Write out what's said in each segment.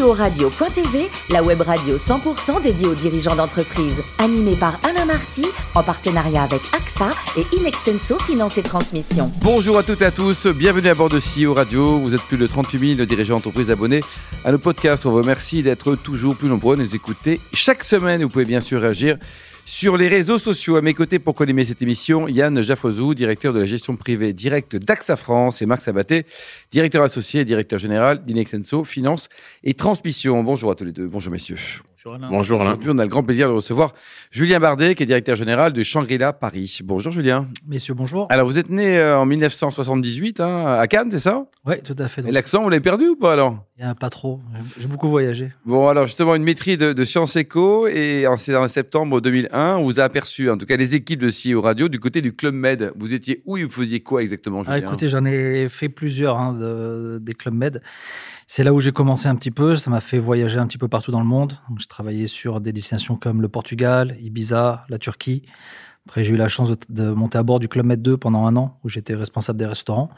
CEO Radio.tv, la web radio 100% dédiée aux dirigeants d'entreprise. Animée par Alain Marty, en partenariat avec AXA et Inextenso Finance et Transmission. Bonjour à toutes et à tous, bienvenue à bord de CEO Radio. Vous êtes plus de 38 000 dirigeants d'entreprise abonnés à nos podcasts. On vous remercie d'être toujours plus nombreux à nous écouter. Chaque semaine, vous pouvez bien sûr réagir sur les réseaux sociaux. À mes côtés pour collimer cette émission, Yann Jaffozou, directeur de la gestion privée directe d'AXA France, et Marc Sabaté, directeur associé et directeur général d'Inexenso Finance et Transmission. Bonjour à tous les deux. Bonjour messieurs. Bonjour Alain. Bonjour Aujourd'hui, on a le grand plaisir de recevoir Julien Bardet, qui est directeur général de Shangri-La Paris. Bonjour Julien. Messieurs, bonjour. Alors vous êtes né euh, en 1978 hein, à Cannes, c'est ça? Oui, tout à fait. Et l'accent, vous l'avez perdu ou pas alors? Il n'y a pas trop. J'ai beaucoup voyagé. Bon, alors justement, une maîtrise de, de sciences éco et en, en, septembre 2001, on vous a aperçu, en tout cas les équipes de CEO Radio, du côté du Club Med. Vous étiez où et vous faisiez quoi exactement, Julien? ah, Écoutez, j'en ai fait plusieurs hein, de, des Club Med. C'est là où j'ai commencé un petit peu. Ça m'a fait voyager un petit peu partout dans le monde. J'ai travaillé sur des destinations comme le Portugal, Ibiza, la Turquie. Après, j'ai eu la chance de, monter à bord du Club Med 2 pendant un an, où j'étais responsable des restaurants.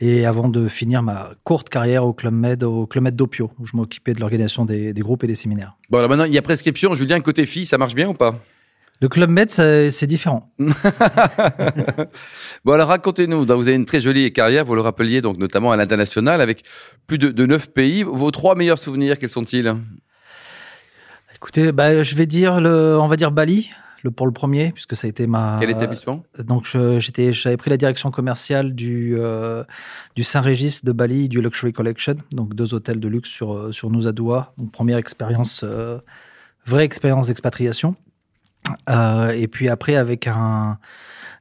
Et avant de finir ma courte carrière au Club Med, au Club Med d'Opio, où je m'occupais de l'organisation des, des, groupes et des séminaires. Bon, alors maintenant, il y a prescription. Julien, côté fille, ça marche bien ou pas? Le Club Med, c'est différent. bon, alors racontez-nous. Vous avez une très jolie carrière, vous le rappeliez, donc notamment à l'international, avec plus de, de 9 pays. Vos trois meilleurs souvenirs, quels sont-ils? Écoutez, bah, je vais dire, le, on va dire Bali. Le, pour le premier, puisque ça a été ma. Quel établissement? Donc, j'étais, j'avais pris la direction commerciale du, euh, du Saint-Régis de Bali, du Luxury Collection, donc deux hôtels de luxe sur, sur Nusa Dua. Donc, première expérience, euh, vraie expérience d'expatriation. Euh, et puis après, avec un,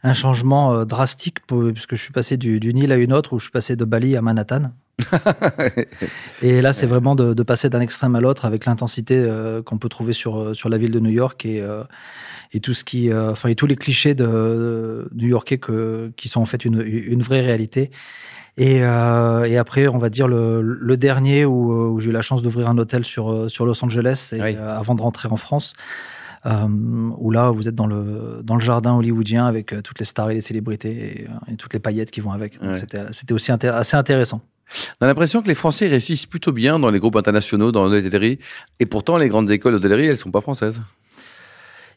un changement euh, drastique, pour, puisque je suis passé d'une du île à une autre, où je suis passé de Bali à Manhattan. et là, c'est vraiment de, de passer d'un extrême à l'autre avec l'intensité euh, qu'on peut trouver sur, sur la ville de New York et, euh, et tout ce qui, euh, enfin, et tous les clichés de, de new-yorkais qui sont en fait une, une vraie réalité. Et, et, après, on va dire le, le dernier où, où j'ai eu la chance d'ouvrir un hôtel sur, sur Los Angeles et, Oui. avant de rentrer en France. Euh, où là, vous êtes dans le, dans le jardin hollywoodien avec euh, toutes les stars et les célébrités et, et toutes les paillettes qui vont avec. Ouais. C'était aussi intér assez intéressant. On a l'impression que les Français réussissent plutôt bien dans les groupes internationaux, dans l'hôtellerie, et pourtant les grandes écoles d'hôtellerie, elles sont pas françaises.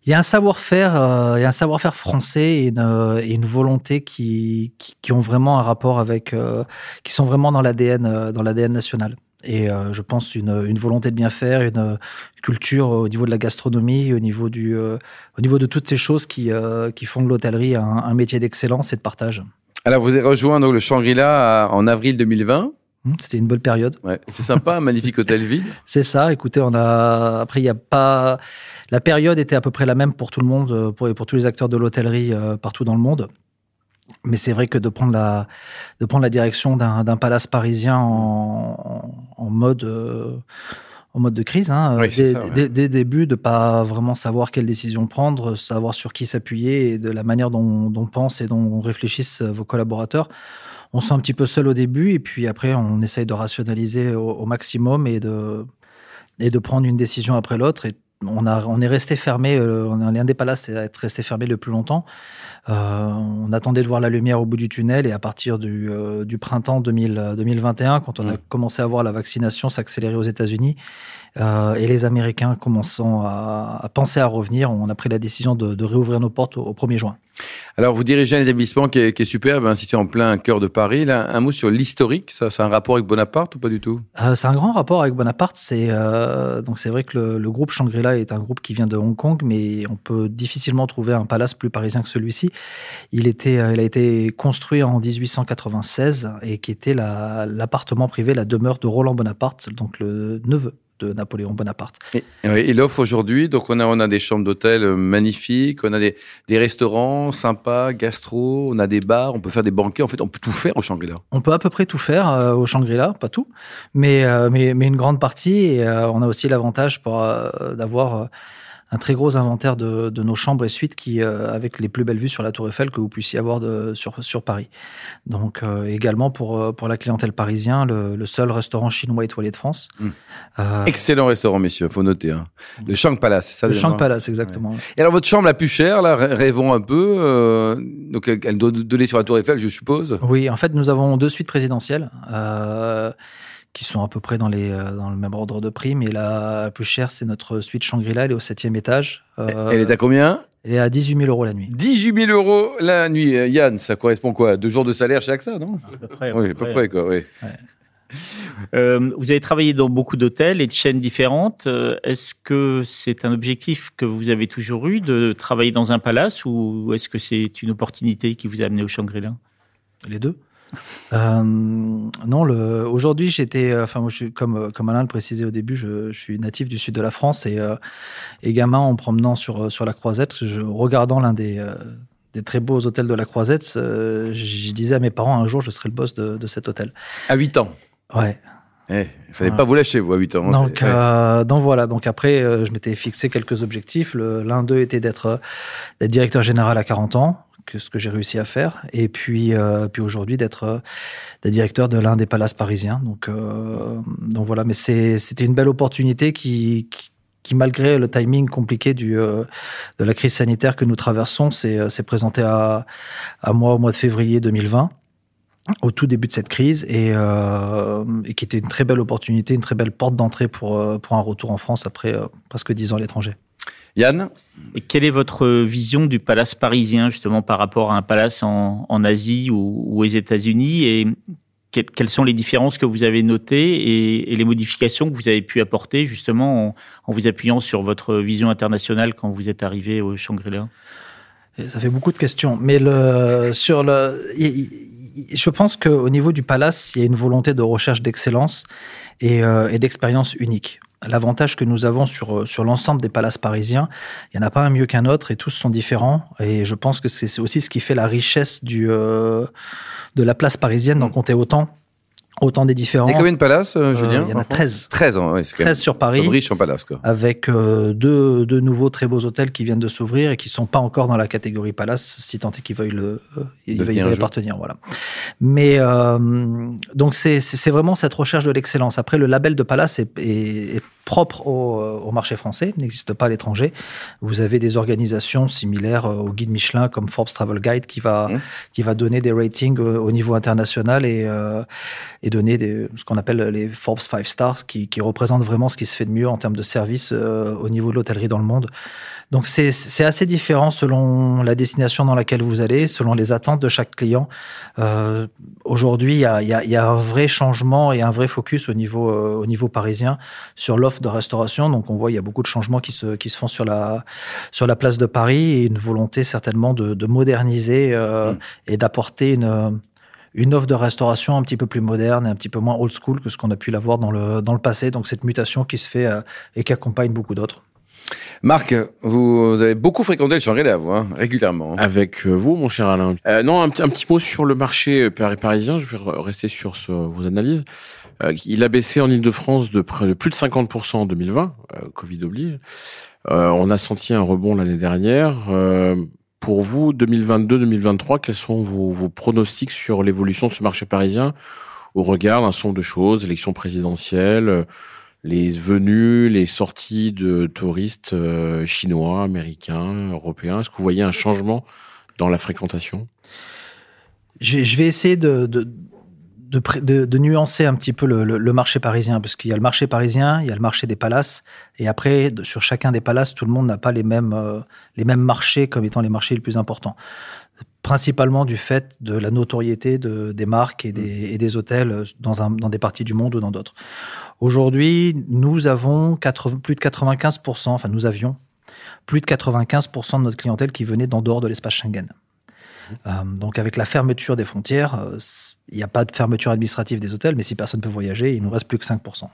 Il y a un savoir-faire, euh, il y a un savoir-faire français et une, et une volonté qui, qui, qui, ont vraiment un rapport avec, euh, qui sont vraiment dans l'ADN, euh, dans l'ADN national. Et euh, je pense une, une, volonté de bien faire, une culture au niveau de la gastronomie, au niveau du, euh, au niveau de toutes ces choses qui, euh, qui font de l'hôtellerie un, un, métier d'excellence et de partage. Alors vous avez rejoint donc, le Shangri-La en avril 2020. C'était une bonne période. Ouais, c'est sympa, un magnifique hôtel vide. C'est ça. Écoutez, on a après il y a pas la période était à peu près la même pour tout le monde, pour, pour tous les acteurs de l'hôtellerie partout dans le monde. Mais c'est vrai que de prendre la, de prendre la direction d'un palace parisien en, en mode, euh, en mode de crise, hein, oui, dès, ça, ouais. dès, dès, début, de pas vraiment savoir quelle décision prendre, savoir sur qui s'appuyer et de la manière dont, dont pensent et dont réfléchissent vos collaborateurs. On se sent un petit peu seul au début et puis après, on essaye de rationaliser au, au maximum et de, et de prendre une décision après l'autre. Et on, a, on est resté fermé, euh, on est l'un des palaces à être resté fermé le plus longtemps. Euh, on attendait de voir la lumière au bout du tunnel et à partir du, euh, du printemps 2000, 2021, quand on a commencé à voir la vaccination s'accélérer aux États-Unis euh, et les Américains commençant à, à, penser à revenir, on a pris la décision de, de réouvrir nos portes au, au, 1er juin. Alors, vous dirigez un établissement qui est, superbe, hein, situé en plein cœur de Paris. Un mot sur l'historique, ça, c'est un rapport avec Bonaparte ou pas du tout? Euh, C'est un grand rapport avec Bonaparte. C'est euh, donc vrai que le, groupe Shangri-La est un groupe qui vient de Hong Kong, mais on peut difficilement trouver un palace plus parisien que celui-ci. Il euh, il a été construit en 1896 et qui était l'appartement privé, la demeure de Roland Bonaparte, donc le neveu de Napoléon Bonaparte. Et, oui, il offre aujourd'hui, donc on a, on a des chambres d'hôtel magnifiques, on a des, des, restaurants sympas, gastro, on a des bars, on peut faire des banquets, en fait on peut tout faire au Shangri-La. On peut à peu près tout faire euh, au Shangri-La, pas tout, mais, euh, mais, mais, une grande partie, et euh, on a aussi l'avantage d'avoir un très gros inventaire de, de, nos chambres et suites qui, euh, avec les plus belles vues sur la Tour Eiffel que vous puissiez avoir de, sur, sur Paris. Donc, euh, également pour, pour la clientèle parisienne, le, le, seul restaurant chinois étoilé de France. Mmh. Euh, Excellent restaurant, messieurs, faut noter. Hein. Le Shang Palace, c'est ça Le Shang Palace, exactement. Ouais. Et alors, votre chambre la plus chère, là, rêvons un peu. euh, donc, elle doit donner sur la Tour Eiffel, je suppose? Oui, en fait, nous avons deux suites présidentielles. Euh, qui sont à peu près dans, les, dans le même ordre de prix. Mais la, plus chère, c'est notre suite Shangri-La. Elle est au septième étage. elle est à combien? Elle est à 18 000 euros la nuit. 18 000 euros la nuit. Yann, ça correspond quoi? À Deux jours de salaire chez AXA, non? À peu près. Oui, à peu près, quoi, oui. Euh, vous avez travaillé dans beaucoup d'hôtels et de chaînes différentes. Euh, est-ce que c'est un objectif que vous avez toujours eu de travailler dans un palace ou est-ce que c'est une opportunité qui vous a amené au Shangri-La? Les deux. Euh, non, le, aujourd'hui j'étais, enfin moi je suis comme comme Alain le précisait au début, je, je suis natif du sud de la France et, euh, et gamin en promenant sur sur la Croisette, je, regardant l'un des euh, des très beaux hôtels de la Croisette, euh, je disais à mes parents un jour je serai le boss de, de cet hôtel. À 8 ans. Ouais. Eh, il fallait ouais. pas vous lâcher, vous, à 8 ans. Donc, ouais. euh, donc voilà. Donc après, euh, je m'étais fixé quelques objectifs. L'un d'eux était d'être directeur général à 40 ans, que ce que j'ai réussi à faire. Et puis, euh, puis aujourd'hui, d'être directeur de l'un des palaces parisiens. Donc, euh, donc voilà. Mais c'était une belle opportunité qui, qui, qui, malgré le timing compliqué du, euh, de la crise sanitaire que nous traversons, s'est présenté à, à moi au mois de février 2020 au tout début de cette crise et, euh, et, qui était une très belle opportunité, une très belle porte d'entrée pour, pour un retour en France après euh, presque dix ans à l'étranger. Yann et Quelle est votre vision du palace parisien justement par rapport à un palace en, en Asie ou, ou aux États-Unis et que, quelles sont les différences que vous avez notées et, et, les modifications que vous avez pu apporter justement en, en vous appuyant sur votre vision internationale quand vous êtes arrivé au Shangri-La? Ça fait beaucoup de questions, mais le, sur le je pense qu'au niveau du palace, il y a une volonté de recherche d'excellence et, euh, et d'expérience unique. L'avantage que nous avons sur, sur l'ensemble des palaces parisiens, il n'y en a pas un mieux qu'un autre et tous sont différents. Et je pense que c'est aussi ce qui fait la richesse du, euh, de la place parisienne d'en compter autant autant des différents. Il y a combien de palaces, euh, Julien euh, Il y en a 13. 13, oui. 13 sur Paris. riche en palaces, quoi. Avec euh, deux, deux nouveaux très beaux hôtels qui viennent de s'ouvrir et qui sont pas encore dans la catégorie palace, si tant est qu'ils veuillent le, euh, ils veuillent y appartenir, voilà. Mais, euh, donc c'est, c'est vraiment cette recherche de l'excellence. Après, le label de palace est, est, est propre au, au, marché français, n'existe pas à l'étranger. Vous avez des organisations similaires au guide Michelin comme Forbes Travel Guide qui va, mmh. qui va donner des ratings au niveau international et, euh, et donner des, ce qu'on appelle les Forbes 5 Stars qui, qui, représentent vraiment ce qui se fait de mieux en termes de service euh, au niveau de l'hôtellerie dans le monde. Donc c'est assez différent selon la destination dans laquelle vous allez, selon les attentes de chaque client. Euh, Aujourd'hui, il y a, y, a, y a, un vrai changement et un vrai focus au niveau, euh, au niveau parisien sur l'offre de restauration. Donc on voit il y a beaucoup de changements qui se, qui se font sur la, sur la place de Paris et une volonté certainement de, de moderniser euh, mmh. et d'apporter une une offre de restauration un petit peu plus moderne et un petit peu moins old school que ce qu'on a pu l'avoir dans le, dans le passé. Donc cette mutation qui se fait euh, et qui accompagne beaucoup d'autres. Marc, vous avez beaucoup fréquenté le Shangri-La, hein, régulièrement. Avec vous, mon cher Alain. Euh, non, un, un, petit mot sur le marché parisien. Je vais rester sur ce, vos analyses. Euh, il a baissé en Ile-de-France de près de plus de 50% en 2020, euh, Covid oblige. on a senti un rebond l'année dernière. pour vous, 2022-2023, quels sont vos, pronostics sur l'évolution de ce marché parisien au regard d'un nombre de choses, élection présidentielle les venues, les sorties de touristes euh, chinois, américains, européens? Est-ce que vous voyez un changement dans la fréquentation? Je, vais essayer de, de, de, de nuancer un petit peu le, le, le marché parisien, parce qu'il y a le marché parisien, il y a le marché des palaces, et après, sur chacun des palaces, tout le monde n'a pas les mêmes, euh, les mêmes marchés comme étant les marchés les plus importants principalement du fait de la notoriété de, des marques et des, et des hôtels dans, un, dans des parties du monde ou dans d'autres. Aujourd'hui, nous avons 80, plus de 95%, enfin nous avions plus de 95% de notre clientèle qui venait d'en dehors de l'espace Schengen. Euh, donc avec la fermeture des frontières, euh, il n'y a pas de fermeture administrative des hôtels, mais si personne ne peut voyager, il nous reste plus que 5%.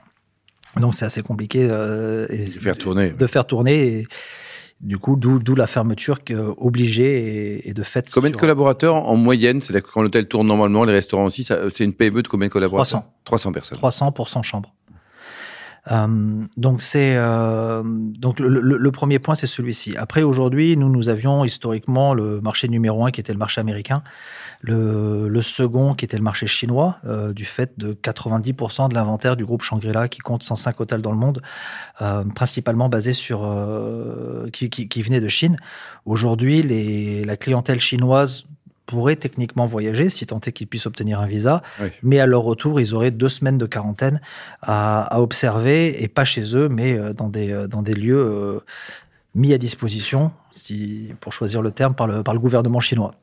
Donc c'est assez compliqué euh, de faire tourner. De faire tourner. Et, du coup, d'où la fermeture obligée et, et, de fait. Combien de collaborateurs en moyenne C'est-à-dire que quand l'hôtel tourne normalement, les restaurants aussi, c'est une PME de combien de collaborateurs? 300. 300 personnes. 300 pour 100 chambres. Euh, donc c'est euh, donc le, premier point c'est celui-ci. Après aujourd'hui nous nous avions historiquement le marché numéro un qui était le marché américain, le, second qui était le marché chinois euh, du fait de 90% de l'inventaire du groupe Shangri-La qui compte 105 hôtels dans le monde, principalement basé sur qui, venait de Chine. Aujourd'hui la clientèle chinoise pourraient techniquement voyager si tant est qu'ils puissent obtenir un visa. Mais à leur retour, ils auraient deux semaines de quarantaine à, observer et pas chez eux, mais dans des, dans des lieux mis à disposition, si, pour choisir le terme, par le, par le gouvernement chinois.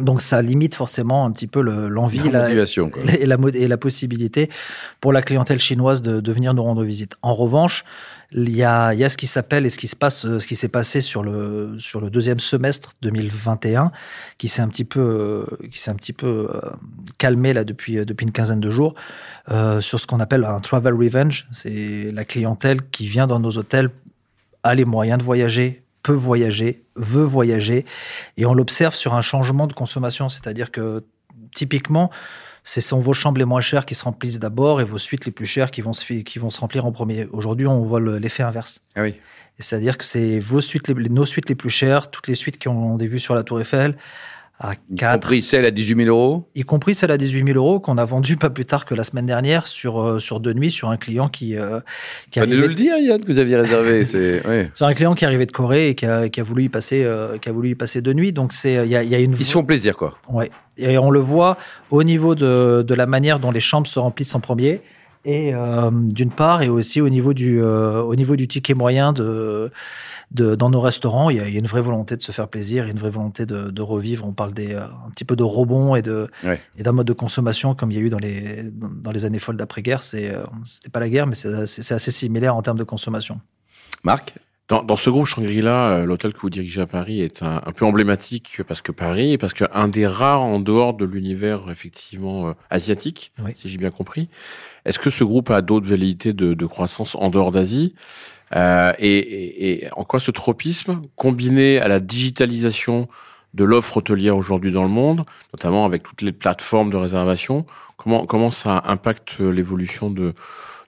Donc ça limite forcément un petit peu l'envie la, et, la, et la possibilité pour la clientèle chinoise de, de, venir nous rendre visite. En revanche, il y a, il y a ce qui s'appelle et ce qui se passe, ce qui s'est passé sur le sur le deuxième semestre 2021, qui s'est un petit peu qui s'est un petit peu euh, calmé là depuis depuis une quinzaine de jours euh, sur ce qu'on appelle un travel revenge. C'est la clientèle qui vient dans nos hôtels a les moyens de voyager, peut voyager, veut voyager, et on l'observe sur un changement de consommation, c'est-à-dire que typiquement, ce sont vos chambres les moins chères qui se remplissent d'abord et vos suites les plus chères qui vont se, qui vont se remplir en premier. Aujourd'hui, on voit l'effet inverse. Ah oui. C'est-à-dire que c'est vos suites, les, nos suites les plus chères, toutes les suites qui ont des vues sur la Tour Eiffel, à 4. Y compris celle à 18 000 euros Y compris celle à 18 000 euros qu'on a vendue pas plus tard que la semaine dernière sur, euh, sur deux nuits sur un client qui. Euh, qui arrivait... nous le dire, Yann, que vous aviez réservé. Sur un client qui arrivait de Corée et qui a, qui a voulu, y passer, euh, qui a voulu y passer deux nuits. Donc, il y a, y a, une. Ils se font plaisir, quoi. Ouais. Et on le voit au niveau de, de la manière dont les chambres se remplissent en premier et euh, d'une part et aussi au niveau du euh, au niveau du ticket moyen de dans nos restaurants, il y, a, une vraie volonté de se faire plaisir, il y a une vraie volonté de, revivre. On parle des, euh, un petit peu de rebond et de et d'un mode de consommation comme il y a eu dans les dans les années folles d'après-guerre. C'est euh, c'était pas la guerre, mais c'est assez similaire en termes de consommation. Marc? Dans, dans, ce groupe Shangri-La, euh, l'hôtel que vous dirigez à Paris est un, peu emblématique parce que Paris, parce qu'un des rares en dehors de l'univers effectivement asiatique, si j'ai bien compris. Est-ce que ce groupe a d'autres velléités de, de croissance en dehors d'Asie? Euh, et, en quoi ce tropisme, combiné à la digitalisation de l'offre hôtelière aujourd'hui dans le monde, notamment avec toutes les plateformes de réservation, comment, comment ça impacte l'évolution de,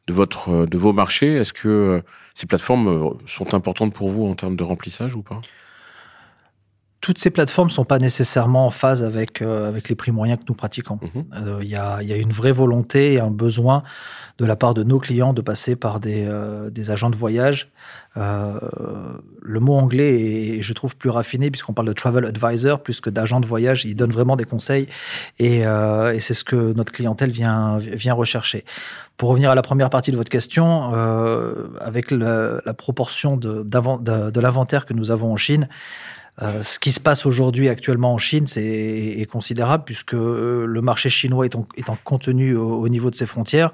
de, votre, de vos marchés. Est-ce que euh, ces plateformes euh, sont importantes pour vous en termes de remplissage ou pas? Toutes ces plateformes ne sont pas nécessairement en phase avec, avec les prix moyens que nous pratiquons. Mhm. Il y, a, y, a, une vraie volonté et un besoin de la part de nos clients de passer par des, euh, des agents de voyage. Euh, le mot anglais est, je trouve, plus raffiné puisqu'on parle de travel advisor plus que d'agent de voyage. Il donne vraiment des conseils et, euh, et c'est ce que notre clientèle vient, vient rechercher. Pour revenir à la première partie de votre question, euh, avec le, la proportion de, de, de l'inventaire que nous avons en Chine, euh, ce qui se passe aujourd'hui actuellement en Chine, c'est est considérable puisque le marché chinois étant, étant contenu au, au niveau de ses frontières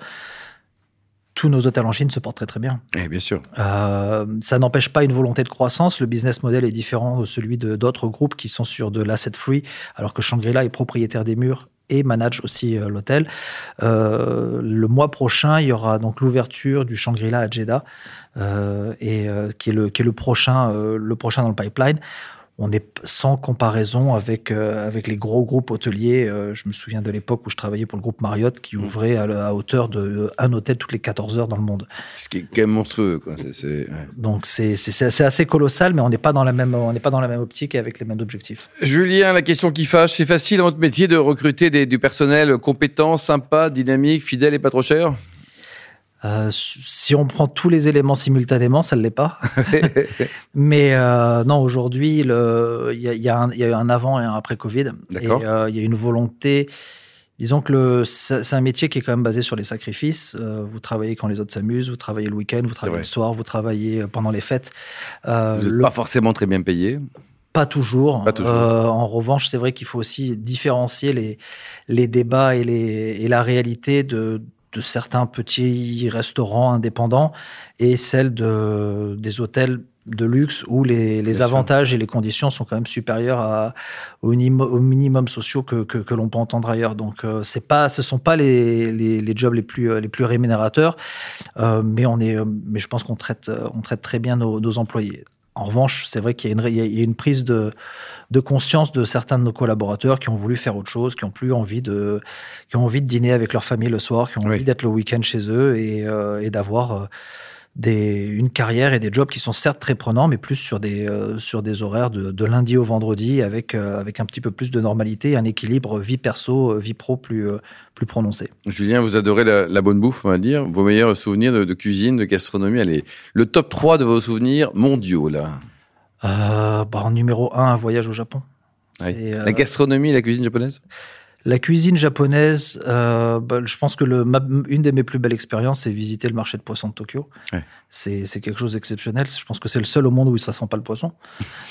tous nos hôtels en Chine se portent très très bien. Et eh, bien sûr. Euh, ça n'empêche pas une volonté de croissance. Le business model est différent de celui de d'autres groupes qui sont sur de l'asset free, alors que Shangri-La est propriétaire des murs et manage aussi euh, l'hôtel. Euh, le mois prochain, il y aura donc l'ouverture du Shangri-La à Jeddah, et qui est le qui est le prochain le prochain dans le pipeline on est sans comparaison avec, euh, avec les gros groupes hôteliers. Euh, je me souviens de l'époque où je travaillais pour le groupe Marriott qui mmh. ouvrait à, hauteur de euh, un hôtel toutes les 14 heures dans le monde. Ce qui est quand même monstrueux. Quoi. Donc c'est assez colossal, mais on n'est pas, dans la même, on pas dans la même optique et avec les mêmes objectifs. Julien, la question qui fâche, c'est facile dans votre métier de recruter du personnel compétent, sympa, dynamique, fidèle et pas trop cher? Euh, si on prend tous les éléments simultanément, ça ne l'est pas. Mais euh, non, aujourd'hui, il y, y, y, a eu un avant et un après Covid. Et euh, il y a une volonté. Disons que c'est un métier qui est quand même basé sur les sacrifices. Vous travaillez quand les autres s'amusent, vous travaillez le week-end, vous travaillez le soir, vous travaillez pendant les fêtes. Vous n'êtes pas forcément très bien payé pas toujours. Pas toujours. Euh, en revanche, c'est vrai qu'il faut aussi différencier les, les débats et, les, et la réalité de, de certains petits restaurants indépendants et celle de, des hôtels de luxe où les, les avantages et les conditions sont quand même supérieurs à, au, au minimum sociaux que, que, que l'on peut entendre ailleurs. Donc, euh, c'est pas, ce sont pas les, les, les, jobs les plus, les plus rémunérateurs, euh, mais, on est, mais je pense qu'on traite, on traite très bien nos, nos employés. En revanche, c'est vrai qu'il y, y, a une prise de, de, conscience de certains de nos collaborateurs qui ont voulu faire autre chose, qui ont plus envie de, qui ont envie de dîner avec leur famille le soir, qui ont envie d'être le week-end chez eux et, euh, et d'avoir euh, des, une carrière et des jobs qui sont certes très prenants, mais plus sur des, euh, sur des horaires de, de, lundi au vendredi avec, euh, avec un petit peu plus de normalité, un équilibre vie perso, euh, vie pro plus, plus prononcé. Julien, vous adorez la, la, bonne bouffe, on va dire. Vos meilleurs souvenirs de, de cuisine, de gastronomie, allez, le top 3 de vos souvenirs mondiaux, là bah, En numéro 1, un voyage au Japon. La gastronomie et la cuisine japonaise? La cuisine japonaise, euh, bah, je pense que le, une de mes plus belles expériences, c'est visiter le marché de poissons de Tokyo. C'est quelque chose d'exceptionnel. Je pense que c'est le seul au monde où ça sent pas le poisson.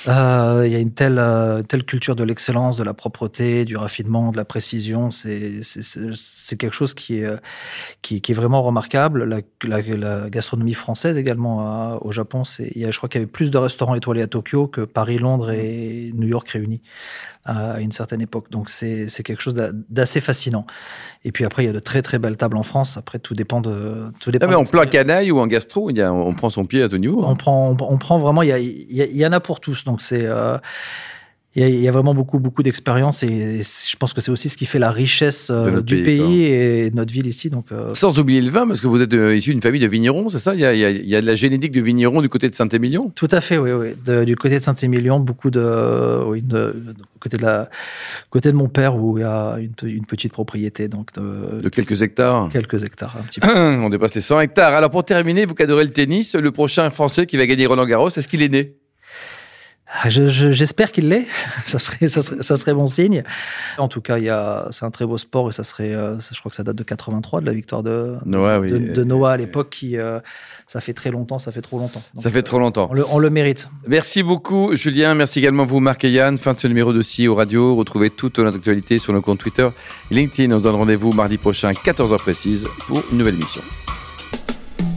Euh, il y a une telle, euh, telle culture de l'excellence, de la propreté, du raffinement, de la précision. C'est quelque chose qui est, qui, est vraiment remarquable. La, la, gastronomie française également au Japon, il y a, je crois qu'il y avait plus de restaurants étoilés à Tokyo que Paris, Londres et New York réunis à une certaine époque. Donc c'est quelque chose d'assez fascinant. Et puis après, il y a de très très belles tables en France. Après, tout dépend de. Tout dépend ah, mais en canaille ou en gastro, il y a, on prend son pied à tout niveau. On prend, on, prend vraiment. Il y, a, il y, en a pour tous. Donc c'est. Euh, il y, a, vraiment beaucoup, beaucoup d'expérience et, je pense que c'est aussi ce qui fait la richesse euh, du pays, et de notre ville ici. Donc, euh, Sans oublier le vin, parce que vous êtes euh, issu d'une famille de vignerons, c'est ça? Il y, a, il y, a, de la génétique de vignerons du côté de Saint-Émilion? Tout à fait, oui. oui. du côté de Saint-Émilion, beaucoup de, oui, de, côté, de la, côté de mon père, où il y a une, une petite propriété. Donc de, de, quelques hectares? Quelques hectares, un petit peu. On dépasse les 100 hectares. Alors pour terminer, vous qui adorez le tennis, le prochain Français qui va gagner Roland Garros, est-ce qu'il est né? Ah, j'espère qu'il l'est. Ça serait, ça serait, ça serait, bon signe. En tout cas, il y a, c'est un très beau sport et ça serait, euh, je crois que ça date de 83 de la victoire de Noah, de, de, Noah à l'époque. Qui, euh, ça fait très longtemps, ça fait trop longtemps. ça fait trop longtemps. On le, on le, mérite. Merci beaucoup, Julien. Merci également vous, Marc et Yann. Fin de ce numéro de au Radio. Retrouvez toute notre actualité sur nos comptes Twitter, LinkedIn. On se donne rendez-vous mardi prochain, 14h précise, pour une nouvelle émission.